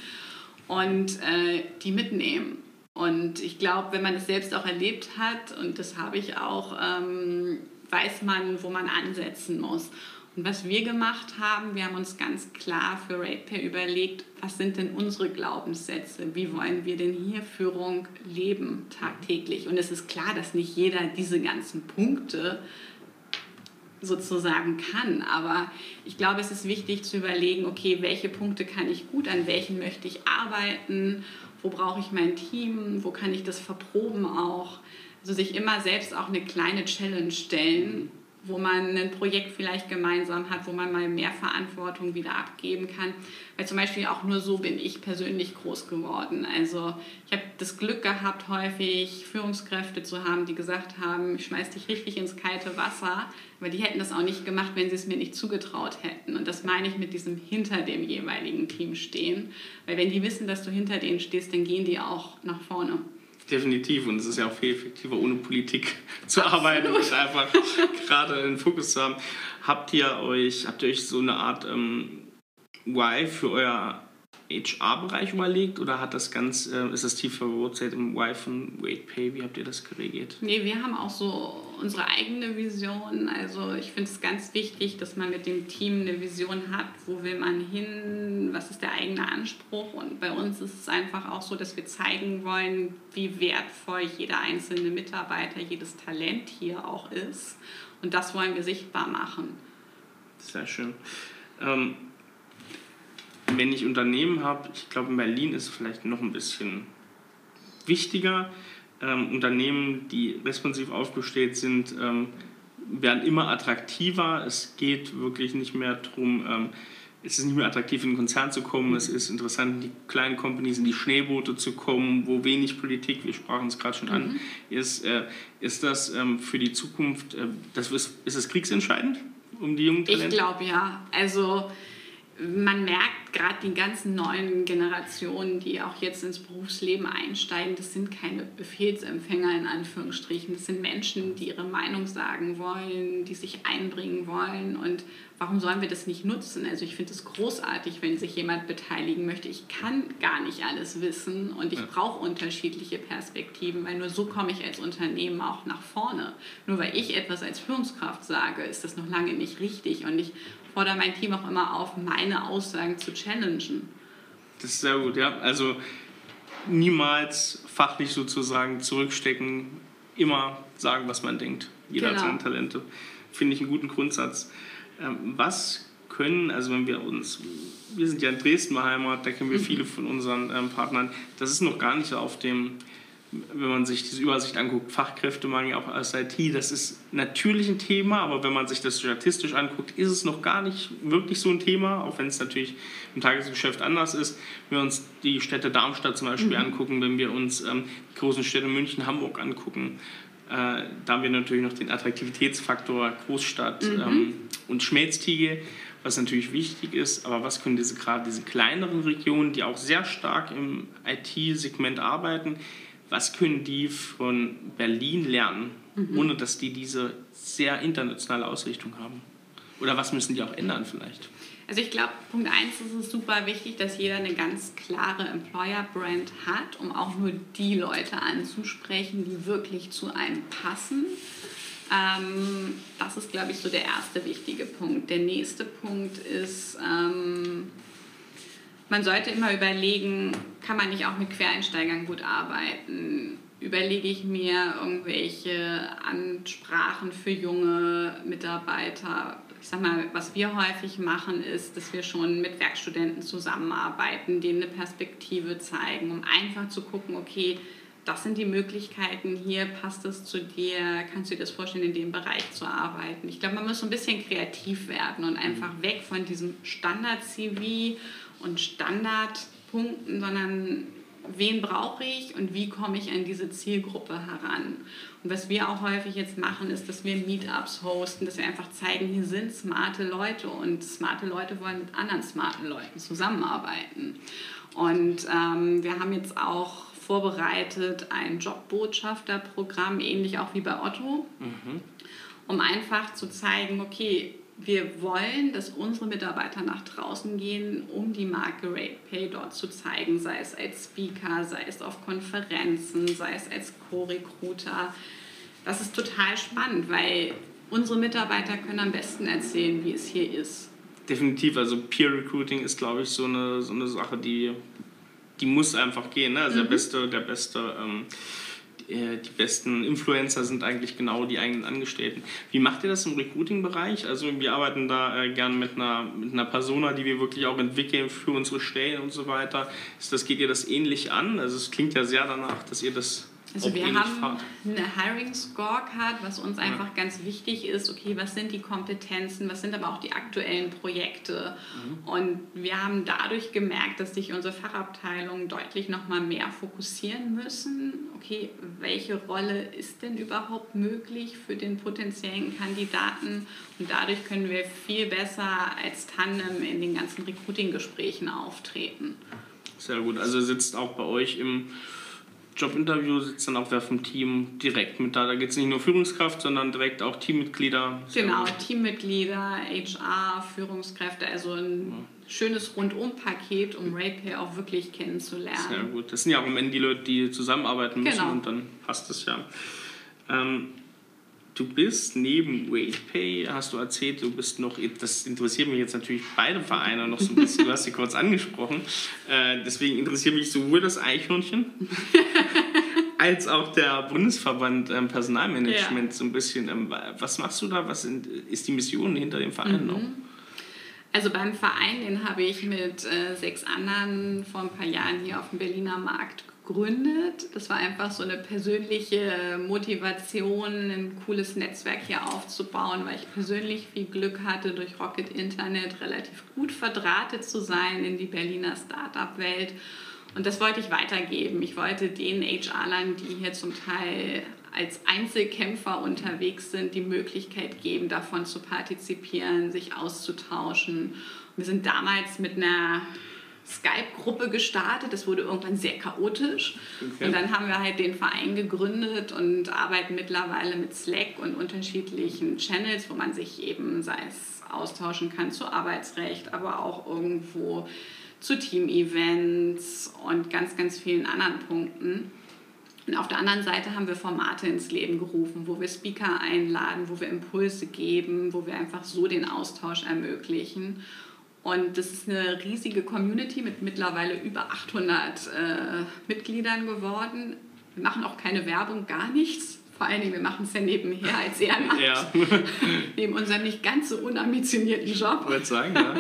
und äh, die mitnehmen. Und ich glaube, wenn man es selbst auch erlebt hat, und das habe ich auch, ähm, weiß man, wo man ansetzen muss. Und was wir gemacht haben, wir haben uns ganz klar für RatePay überlegt, was sind denn unsere Glaubenssätze? Wie wollen wir denn hier Führung leben tagtäglich? Und es ist klar, dass nicht jeder diese ganzen Punkte sozusagen kann. Aber ich glaube, es ist wichtig zu überlegen, okay, welche Punkte kann ich gut, an welchen möchte ich arbeiten, wo brauche ich mein Team, wo kann ich das verproben auch. Also sich immer selbst auch eine kleine Challenge stellen wo man ein Projekt vielleicht gemeinsam hat, wo man mal mehr Verantwortung wieder abgeben kann. Weil zum Beispiel auch nur so bin ich persönlich groß geworden. Also ich habe das Glück gehabt, häufig Führungskräfte zu haben, die gesagt haben, ich schmeiß dich richtig ins kalte Wasser. Aber die hätten das auch nicht gemacht, wenn sie es mir nicht zugetraut hätten. Und das meine ich mit diesem hinter dem jeweiligen Team stehen. Weil wenn die wissen, dass du hinter denen stehst, dann gehen die auch nach vorne. Definitiv. Und es ist ja auch viel effektiver, ohne Politik zu arbeiten und einfach gerade den Fokus zu haben. Habt ihr euch, habt ihr euch so eine Art ähm, Why für euer HR-Bereich überlegt oder hat das ganz, äh, ist das tief verwurzelt im Why von WaitPay? Wie habt ihr das geregelt? Nee, wir haben auch so unsere eigene Vision. Also ich finde es ganz wichtig, dass man mit dem Team eine Vision hat, wo will man hin, was ist der eigene Anspruch. Und bei uns ist es einfach auch so, dass wir zeigen wollen, wie wertvoll jeder einzelne Mitarbeiter, jedes Talent hier auch ist Und das wollen wir sichtbar machen. Sehr schön. Ähm, wenn ich Unternehmen habe, ich glaube in Berlin ist es vielleicht noch ein bisschen wichtiger. Ähm, Unternehmen, die responsiv aufgestellt sind, ähm, werden immer attraktiver. Es geht wirklich nicht mehr darum, ähm, es ist nicht mehr attraktiv, in den Konzern zu kommen. Es ist interessant, in die kleinen Companies, in die Schneeboote zu kommen, wo wenig Politik, wir sprachen es gerade schon mhm. an, ist. Äh, ist das ähm, für die Zukunft, äh, das ist, ist das kriegsentscheidend um die jungen Talente? Ich glaube ja. Also man merkt gerade die ganzen neuen Generationen, die auch jetzt ins Berufsleben einsteigen, das sind keine Befehlsempfänger in Anführungsstrichen. Das sind Menschen, die ihre Meinung sagen wollen, die sich einbringen wollen. Und warum sollen wir das nicht nutzen? Also ich finde es großartig, wenn sich jemand beteiligen möchte. Ich kann gar nicht alles wissen und ich brauche unterschiedliche Perspektiven, weil nur so komme ich als Unternehmen auch nach vorne. Nur weil ich etwas als Führungskraft sage, ist das noch lange nicht richtig. Und ich fordere mein Team auch immer auf, meine Aussagen zu challengen. Das ist sehr gut, ja. Also niemals fachlich sozusagen zurückstecken, immer sagen, was man denkt. Jeder genau. hat seine Talente. Finde ich einen guten Grundsatz. Ähm, was können, also wenn wir uns, wir sind ja in Dresden beheimatet, da kennen wir mhm. viele von unseren ähm, Partnern, das ist noch gar nicht auf dem wenn man sich diese Übersicht anguckt, Fachkräftemangel auch als IT, das ist natürlich ein Thema, aber wenn man sich das statistisch anguckt, ist es noch gar nicht wirklich so ein Thema, auch wenn es natürlich im Tagesgeschäft anders ist. Wenn wir uns die Städte Darmstadt zum Beispiel mhm. angucken, wenn wir uns ähm, die großen Städte München, Hamburg angucken, äh, da haben wir natürlich noch den Attraktivitätsfaktor Großstadt mhm. ähm, und Schmelztiegel was natürlich wichtig ist, aber was können diese gerade diese kleineren Regionen, die auch sehr stark im IT-Segment arbeiten, was können die von Berlin lernen, mhm. ohne dass die diese sehr internationale Ausrichtung haben? Oder was müssen die auch ändern vielleicht? Also ich glaube, Punkt 1 ist es super wichtig, dass jeder eine ganz klare Employer-Brand hat, um auch nur die Leute anzusprechen, die wirklich zu einem passen. Ähm, das ist, glaube ich, so der erste wichtige Punkt. Der nächste Punkt ist, ähm, man sollte immer überlegen, kann man nicht auch mit Quereinsteigern gut arbeiten? Überlege ich mir irgendwelche Ansprachen für junge Mitarbeiter? Ich sag mal, was wir häufig machen, ist, dass wir schon mit Werkstudenten zusammenarbeiten, denen eine Perspektive zeigen, um einfach zu gucken, okay, das sind die Möglichkeiten hier, passt es zu dir, kannst du dir das vorstellen, in dem Bereich zu arbeiten. Ich glaube, man muss so ein bisschen kreativ werden und einfach weg von diesem Standard-CV und Standardpunkten, sondern wen brauche ich und wie komme ich an diese Zielgruppe heran. Und was wir auch häufig jetzt machen, ist, dass wir Meetups hosten, dass wir einfach zeigen, hier sind smarte Leute und smarte Leute wollen mit anderen smarten Leuten zusammenarbeiten. Und ähm, wir haben jetzt auch vorbereitet ein Jobbotschafterprogramm, ähnlich auch wie bei Otto, mhm. um einfach zu zeigen, okay, wir wollen, dass unsere Mitarbeiter nach draußen gehen, um die Marke RatePay dort zu zeigen, sei es als Speaker, sei es auf Konferenzen, sei es als Co-Recruiter. Das ist total spannend, weil unsere Mitarbeiter können am besten erzählen, wie es hier ist. Definitiv, also Peer Recruiting ist, glaube ich, so eine, so eine Sache, die, die muss einfach gehen. Ne? Also mhm. der beste, der beste ähm, äh, die besten Influencer sind eigentlich genau die eigenen Angestellten. Wie macht ihr das im Recruiting-Bereich? Also wir arbeiten da äh, gern mit einer, mit einer Persona, die wir wirklich auch entwickeln für unsere Stellen und so weiter. Ist das, geht ihr das ähnlich an? Also es klingt ja sehr danach, dass ihr das also wir haben fahrt. eine Hiring Scorecard, was uns einfach ja. ganz wichtig ist. Okay, was sind die Kompetenzen, was sind aber auch die aktuellen Projekte? Mhm. Und wir haben dadurch gemerkt, dass sich unsere Fachabteilungen deutlich noch mal mehr fokussieren müssen. Okay, welche Rolle ist denn überhaupt möglich für den potenziellen Kandidaten? Und dadurch können wir viel besser als Tandem in den ganzen Recruiting-Gesprächen auftreten. Sehr gut. Also sitzt auch bei euch im Jobinterview sitzt dann auch wer vom Team direkt mit da. Da geht es nicht nur Führungskraft, sondern direkt auch Teammitglieder. Genau, Teammitglieder, HR, Führungskräfte, also ein ja. schönes Rundum-Paket, um RatePay auch wirklich kennenzulernen. Sehr gut. Das sind ja auch am Ende die Leute, die zusammenarbeiten müssen genau. und dann passt das ja. Ähm, du bist neben WaitPay, hast du erzählt, du bist noch, das interessiert mich jetzt natürlich beide Vereine noch so ein bisschen, du hast sie kurz angesprochen. Äh, deswegen interessiert mich sowohl das Eichhörnchen als auch der Bundesverband ähm, Personalmanagement Ja. so ein bisschen. Ähm, was machst du da? Was sind, ist die Mission hinter dem Verein noch? Also beim Verein, den habe ich mit äh, sechs anderen vor ein paar Jahren hier auf dem Berliner Markt gegründet. Das war einfach so eine persönliche Motivation, ein cooles Netzwerk hier aufzubauen, weil ich persönlich viel Glück hatte, durch Rocket Internet relativ gut verdrahtet zu sein in die Berliner Startup-Welt. Und das wollte ich weitergeben. Ich wollte den HR-Lern, die hier zum Teil als Einzelkämpfer unterwegs sind, die Möglichkeit geben, davon zu partizipieren, sich auszutauschen. Wir sind damals mit einer Skype-Gruppe gestartet. Das wurde irgendwann sehr chaotisch. Okay. Und dann haben wir halt den Verein gegründet und arbeiten mittlerweile mit Slack und unterschiedlichen Channels, wo man sich eben, sei es austauschen kann zu Arbeitsrecht, aber auch irgendwo zu Team-Events und ganz, ganz vielen anderen Punkten. Und auf der anderen Seite haben wir Formate ins Leben gerufen, wo wir Speaker einladen, wo wir Impulse geben, wo wir einfach so den Austausch ermöglichen. Und das ist eine riesige Community mit mittlerweile über 800 äh, Mitgliedern geworden. Wir machen auch keine Werbung, gar nichts. Vor allen Dingen, wir machen es ja nebenher als Ehrenamt, Ja, neben unserem nicht ganz so unambitionierten Job. würde sagen, ja.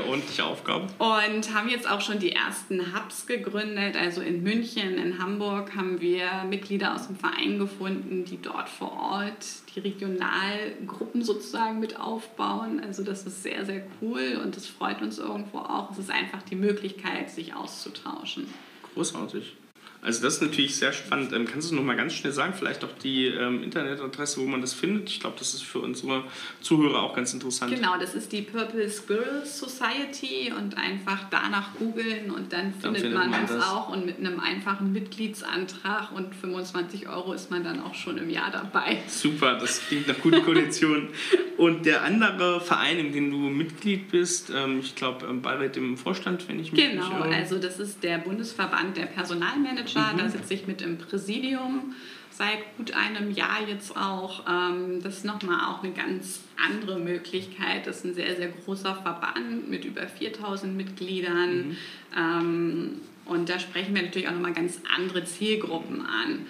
Ordentliche Aufgabe. Und haben jetzt auch schon die ersten Hubs gegründet. Also in München, in Hamburg haben wir Mitglieder aus dem Verein gefunden, die dort vor Ort die Regionalgruppen sozusagen mit aufbauen. Also das ist sehr, sehr cool und das freut uns irgendwo auch. Es ist einfach die Möglichkeit, sich auszutauschen. Großartig. Also das ist natürlich sehr spannend. Ähm, kannst du noch mal ganz schnell sagen, vielleicht auch die ähm, Internetadresse, wo man das findet? Ich glaube, das ist für unsere Zuhörer auch ganz interessant. Genau, das ist die Purple Squirrel Society und einfach danach googeln und dann findet, findet man, man uns das. auch und mit einem einfachen Mitgliedsantrag und 25 Euro ist man dann auch schon im Jahr dabei. Super, das klingt nach guten Konditionen. Und der andere Verein, in dem du Mitglied bist, ähm, ich glaube, ähm, Beirat im Vorstand, wenn ich mich Genau, also das ist der Bundesverband der Personalmanager, Mhm. da sitze ich mit im Präsidium seit gut einem Jahr jetzt auch. Ähm, Das ist nochmal auch eine ganz andere Möglichkeit. Das ist ein sehr, sehr großer Verband mit über 4000 Mitgliedern. Mhm. Ähm, Und da sprechen wir natürlich auch nochmal ganz andere Zielgruppen an.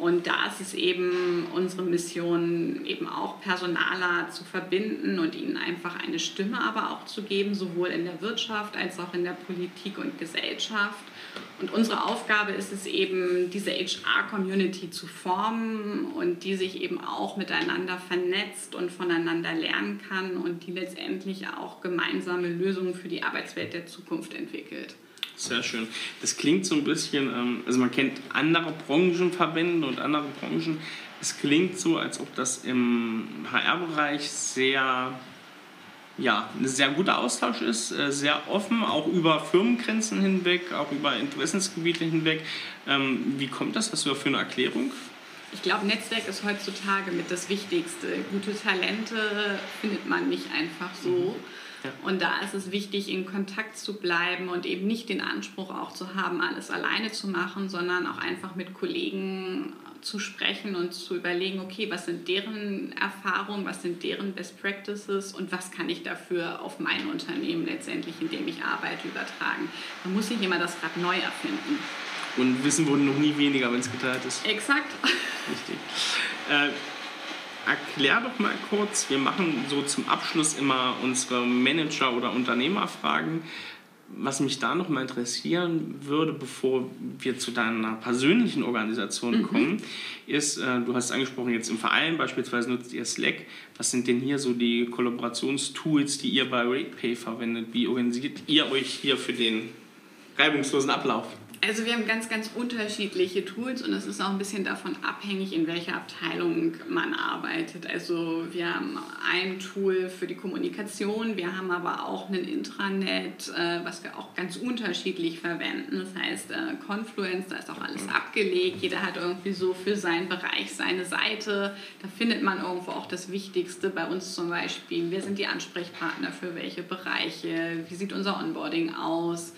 Und da ist es eben unsere Mission, eben auch Personaler zu verbinden und ihnen einfach eine Stimme aber auch zu geben, sowohl in der Wirtschaft als auch in der Politik und Gesellschaft. Und unsere Aufgabe ist es eben, diese HR-Community zu formen und die sich eben auch miteinander vernetzt und voneinander lernen kann und die letztendlich auch gemeinsame Lösungen für die Arbeitswelt der Zukunft entwickelt. Sehr schön. Das klingt so ein bisschen, ähm, also man kennt andere Branchenverbände und andere Branchen. Es klingt so, als ob das im HR-Bereich sehr, ja, ein sehr guter Austausch ist, äh, sehr offen, auch über Firmengrenzen hinweg, auch über Interessensgebiete hinweg. Ähm, wie kommt das? Was da für eine Erklärung? Ich glaube, Netzwerk ist heutzutage mit das Wichtigste. Gute Talente findet man nicht einfach so. Ja. Und da ist es wichtig, in Kontakt zu bleiben und eben nicht den Anspruch auch zu haben, alles alleine zu machen, sondern auch einfach mit Kollegen zu sprechen und zu überlegen, okay, was sind deren Erfahrungen, was sind deren Best Practices und was kann ich dafür auf mein Unternehmen letztendlich, in dem ich arbeite, übertragen. Man muss nicht immer das Rad neu erfinden. Und Wissen wurde noch nie weniger, wenn es geteilt ist. Exakt. Richtig. Äh, erklär doch mal kurz, wir machen so zum Abschluss immer unsere Manager- oder Unternehmerfragen. Was mich da noch mal interessieren würde, bevor wir zu deiner persönlichen Organisation kommen, ist, äh, du hast angesprochen, jetzt im Verein beispielsweise nutzt ihr Slack. Was sind denn hier so die Kollaborationstools, die ihr bei RatePay verwendet? Wie organisiert ihr euch hier für den reibungslosen Ablauf? Also wir haben ganz, ganz unterschiedliche Tools und es ist auch ein bisschen davon abhängig, in welcher Abteilung man arbeitet. Also wir haben ein Tool für die Kommunikation, wir haben aber auch ein Intranet, äh, was wir auch ganz unterschiedlich verwenden. Das heißt äh, Confluence, da ist auch alles abgelegt, jeder hat irgendwie so für seinen Bereich seine Seite. Da findet man irgendwo auch das Wichtigste. Bei uns zum Beispiel, wer sind die Ansprechpartner für welche Bereiche, wie sieht unser Onboarding aus.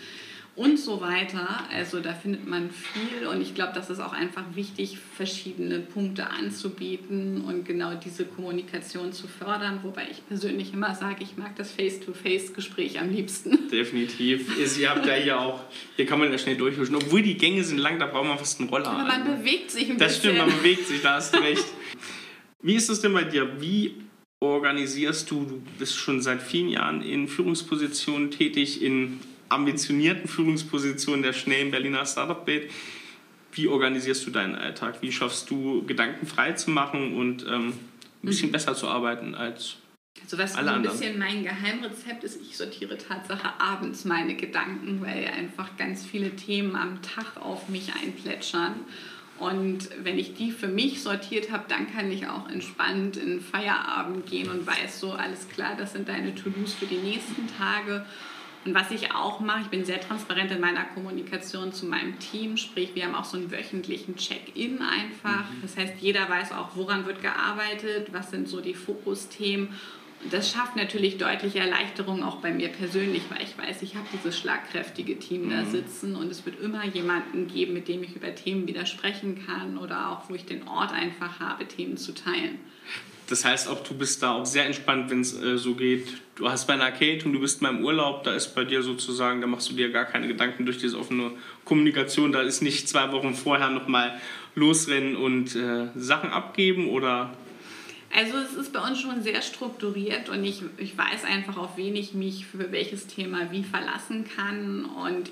Und so weiter. Also da findet man viel und ich glaube, das ist auch einfach wichtig, verschiedene Punkte anzubieten und genau diese Kommunikation zu fördern, wobei ich persönlich immer sage, ich mag das Face-to-Face-Gespräch am liebsten. Definitiv. Ist, ihr habt ja hier auch, hier kann man ja schnell durchhuschen. Obwohl die Gänge sind lang, da braucht man fast einen Roller. Aber man also. bewegt sich ein das bisschen. Das stimmt, man bewegt sich, da hast du recht. Wie ist es denn bei dir? Wie organisierst du? Du bist schon seit vielen Jahren in Führungspositionen tätig, in ambitionierten Führungspositionen der schnellen Berliner Startup-Welt. Wie organisierst du deinen Alltag? Wie schaffst du, Gedanken frei zu machen und ähm, ein bisschen mhm. besser zu arbeiten als also was alle so ein bisschen mein Geheimrezept ist, ich sortiere Tatsache abends meine Gedanken, weil einfach ganz viele Themen am Tag auf mich einplätschern. Und wenn ich die für mich sortiert habe, dann kann ich auch entspannt in Feierabend gehen und weiß so, alles klar, das sind deine To-Dos für die nächsten Tage. Und was ich auch mache, ich bin sehr transparent in meiner Kommunikation zu meinem Team, sprich wir haben auch so einen wöchentlichen Check-in einfach. Mhm. Das heißt, jeder weiß auch, woran wird gearbeitet, was sind so die Fokusthemen. Und das schafft natürlich deutliche Erleichterung auch bei mir persönlich, weil ich weiß, ich habe dieses schlagkräftige Team da mhm. sitzen und es wird immer jemanden geben, mit dem ich über Themen widersprechen kann oder auch, wo ich den Ort einfach habe, Themen zu teilen. Das heißt auch, du bist da auch sehr entspannt, wenn es äh, so geht. Du hast bei einer Arcade und du bist mal im Urlaub, da ist bei dir sozusagen, da machst du dir gar keine Gedanken durch diese offene Kommunikation. Da ist nicht zwei Wochen vorher nochmal losrennen und äh, Sachen abgeben oder also es ist bei uns schon sehr strukturiert und ich, ich weiß einfach, auf wen ich mich für welches Thema wie verlassen kann und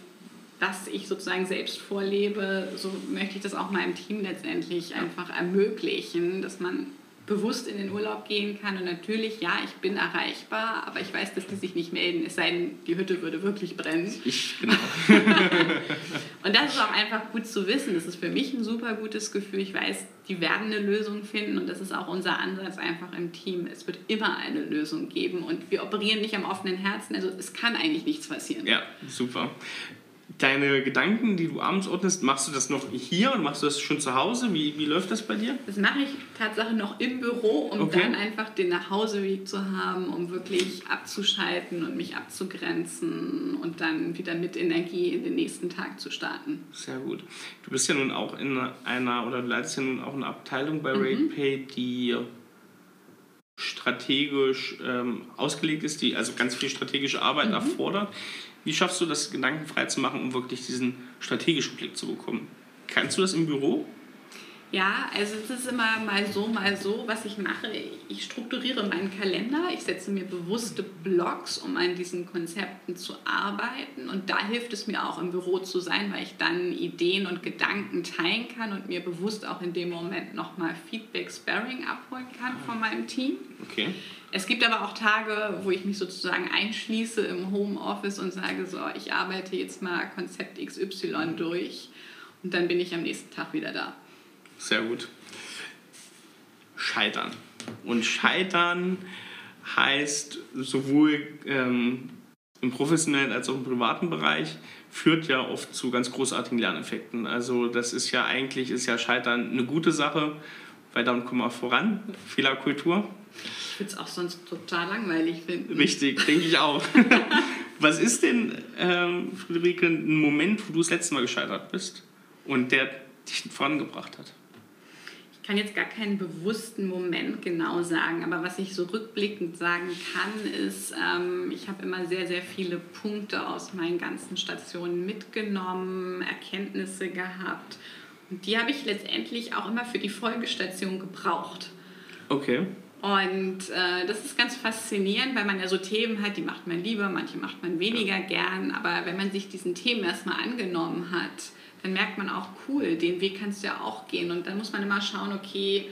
was ich sozusagen selbst vorlebe, so möchte ich das auch meinem Team letztendlich einfach ermöglichen, dass man bewusst in den Urlaub gehen kann. Und natürlich, ja, ich bin erreichbar, aber ich weiß, dass die sich nicht melden, es sei denn, die Hütte würde wirklich brennen. Ich, genau. und das ist auch einfach gut zu wissen. Das ist für mich ein super gutes Gefühl. Ich weiß, die werden eine Lösung finden und das ist auch unser Ansatz einfach im Team. Es wird immer eine Lösung geben und wir operieren nicht am offenen Herzen. Also es kann eigentlich nichts passieren. Ja, super deine Gedanken, die du abends ordnest, machst du das noch hier und machst du das schon zu Hause? Wie, wie läuft das bei dir? Das mache ich tatsächlich noch im Büro, um okay. dann einfach den Nachhauseweg zu haben, um wirklich abzuschalten und mich abzugrenzen und dann wieder mit Energie in den nächsten Tag zu starten. Sehr gut. Du bist ja nun auch in einer, oder du leitest ja nun auch eine Abteilung bei mhm. RatePay, die strategisch ähm, ausgelegt ist, die also ganz viel strategische Arbeit mhm. erfordert. Wie schaffst du das, Gedanken frei zu machen, um wirklich diesen strategischen Blick zu bekommen? Kannst du das im Büro? Ja, also es ist immer mal so, mal so, was ich mache. Ich strukturiere meinen Kalender, ich setze mir bewusste Blocks, um an diesen Konzepten zu arbeiten. Und da hilft es mir auch im Büro zu sein, weil ich dann Ideen und Gedanken teilen kann und mir bewusst auch in dem Moment nochmal Feedback, Sparring abholen kann von meinem Team. Okay. Es gibt aber auch Tage, wo ich mich sozusagen einschließe im Homeoffice und sage, so, ich arbeite jetzt mal Konzept XY durch und dann bin ich am nächsten Tag wieder da. Sehr gut. Scheitern. Und Scheitern heißt sowohl ähm, im professionellen als auch im privaten Bereich führt ja oft zu ganz großartigen Lerneffekten. Also das ist ja eigentlich ist ja Scheitern eine gute Sache, weil dann kommen wir voran. Fehlerkultur. Ich würde es auch sonst total langweilig finden. Richtig, denke ich auch. Was ist denn, ähm, Friederike, ein Moment, wo du das letzte Mal gescheitert bist und der dich vorangebracht hat? Ich kann jetzt gar keinen bewussten Moment genau sagen, aber was ich so rückblickend sagen kann, ist, ähm, ich habe immer sehr, sehr viele Punkte aus meinen ganzen Stationen mitgenommen, Erkenntnisse gehabt. Und die habe ich letztendlich auch immer für die Folgestation gebraucht. Okay. Und äh, das ist ganz faszinierend, weil man ja so Themen hat, die macht man lieber, manche macht man weniger gern. Aber wenn man sich diesen Themen erstmal angenommen hat, dann merkt man auch, cool, den Weg kannst du ja auch gehen. Und dann muss man immer schauen, okay,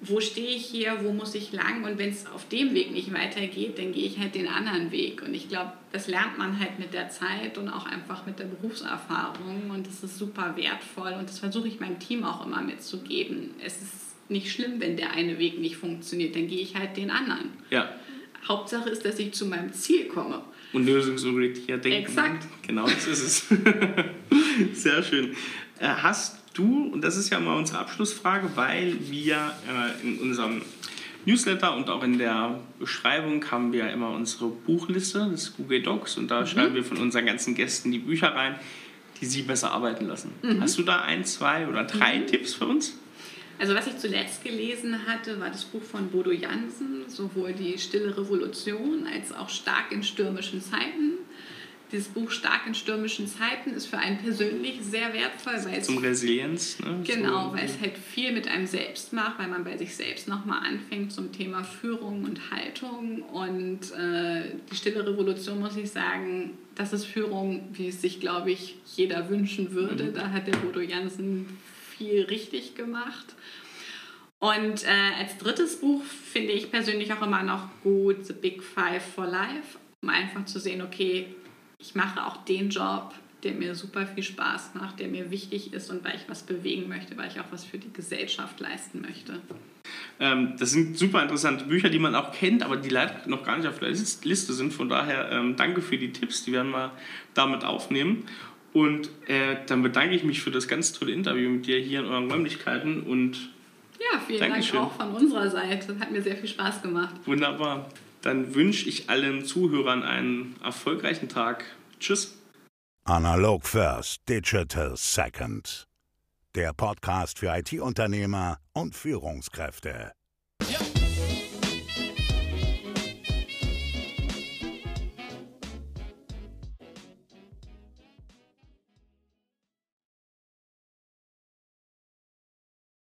wo stehe ich hier, wo muss ich lang? Und wenn es auf dem Weg nicht weitergeht, dann gehe ich halt den anderen Weg. Und ich glaube, das lernt man halt mit der Zeit und auch einfach mit der Berufserfahrung. Und das ist super wertvoll. Und das versuche ich meinem Team auch immer mitzugeben. Es ist nicht schlimm, wenn der eine Weg nicht funktioniert, dann gehe ich halt den anderen. Ja. Hauptsache ist, dass ich zu meinem Ziel komme. Und lösungsorientiert denken. Exakt. Genau, das ist es. Sehr schön. Äh, hast du, und das ist ja mal unsere Abschlussfrage, weil wir äh, in unserem Newsletter und auch in der Beschreibung haben wir immer unsere Buchliste, das Google Docs, und da mhm. schreiben wir von unseren ganzen Gästen die Bücher rein, die sie besser arbeiten lassen. Mhm. Hast du da ein, zwei oder drei mhm. Tipps für uns? Also was ich zuletzt gelesen hatte, war das Buch von Bodo Jansen, sowohl die Stille Revolution als auch Stark in stürmischen Zeiten. Dieses Buch Stark in stürmischen Zeiten ist für einen persönlich sehr wertvoll. Weil Zum Resilienz. Ne? Genau, so. weil es halt viel mit einem selbst macht, weil man bei sich selbst nochmal anfängt zum Thema Führung und Haltung. Und äh, die Stille Revolution, muss ich sagen, das ist Führung, wie es sich, glaube ich, jeder wünschen würde. Mhm. Da hat der Bodo Jansen viel richtig gemacht. Und äh, als drittes Buch finde ich persönlich auch immer noch gut The Big Five for Life, um einfach zu sehen, okay, ich mache auch den Job, der mir super viel Spaß macht, der mir wichtig ist und weil ich was bewegen möchte, weil ich auch was für die Gesellschaft leisten möchte. Ähm, das sind super interessante Bücher, die man auch kennt, aber die leider noch gar nicht auf der Liste sind. Von daher ähm, danke für die Tipps, die werden wir damit aufnehmen. Und äh, dann bedanke ich mich für das ganz tolle Interview mit dir hier in euren Räumlichkeiten und ja, vielen Dankeschön. Dank auch von unserer Seite. Hat mir sehr viel Spaß gemacht. Wunderbar. Dann wünsche ich allen Zuhörern einen erfolgreichen Tag. Tschüss. Analog First, Digital Second. Der Podcast für IT-Unternehmer und Führungskräfte.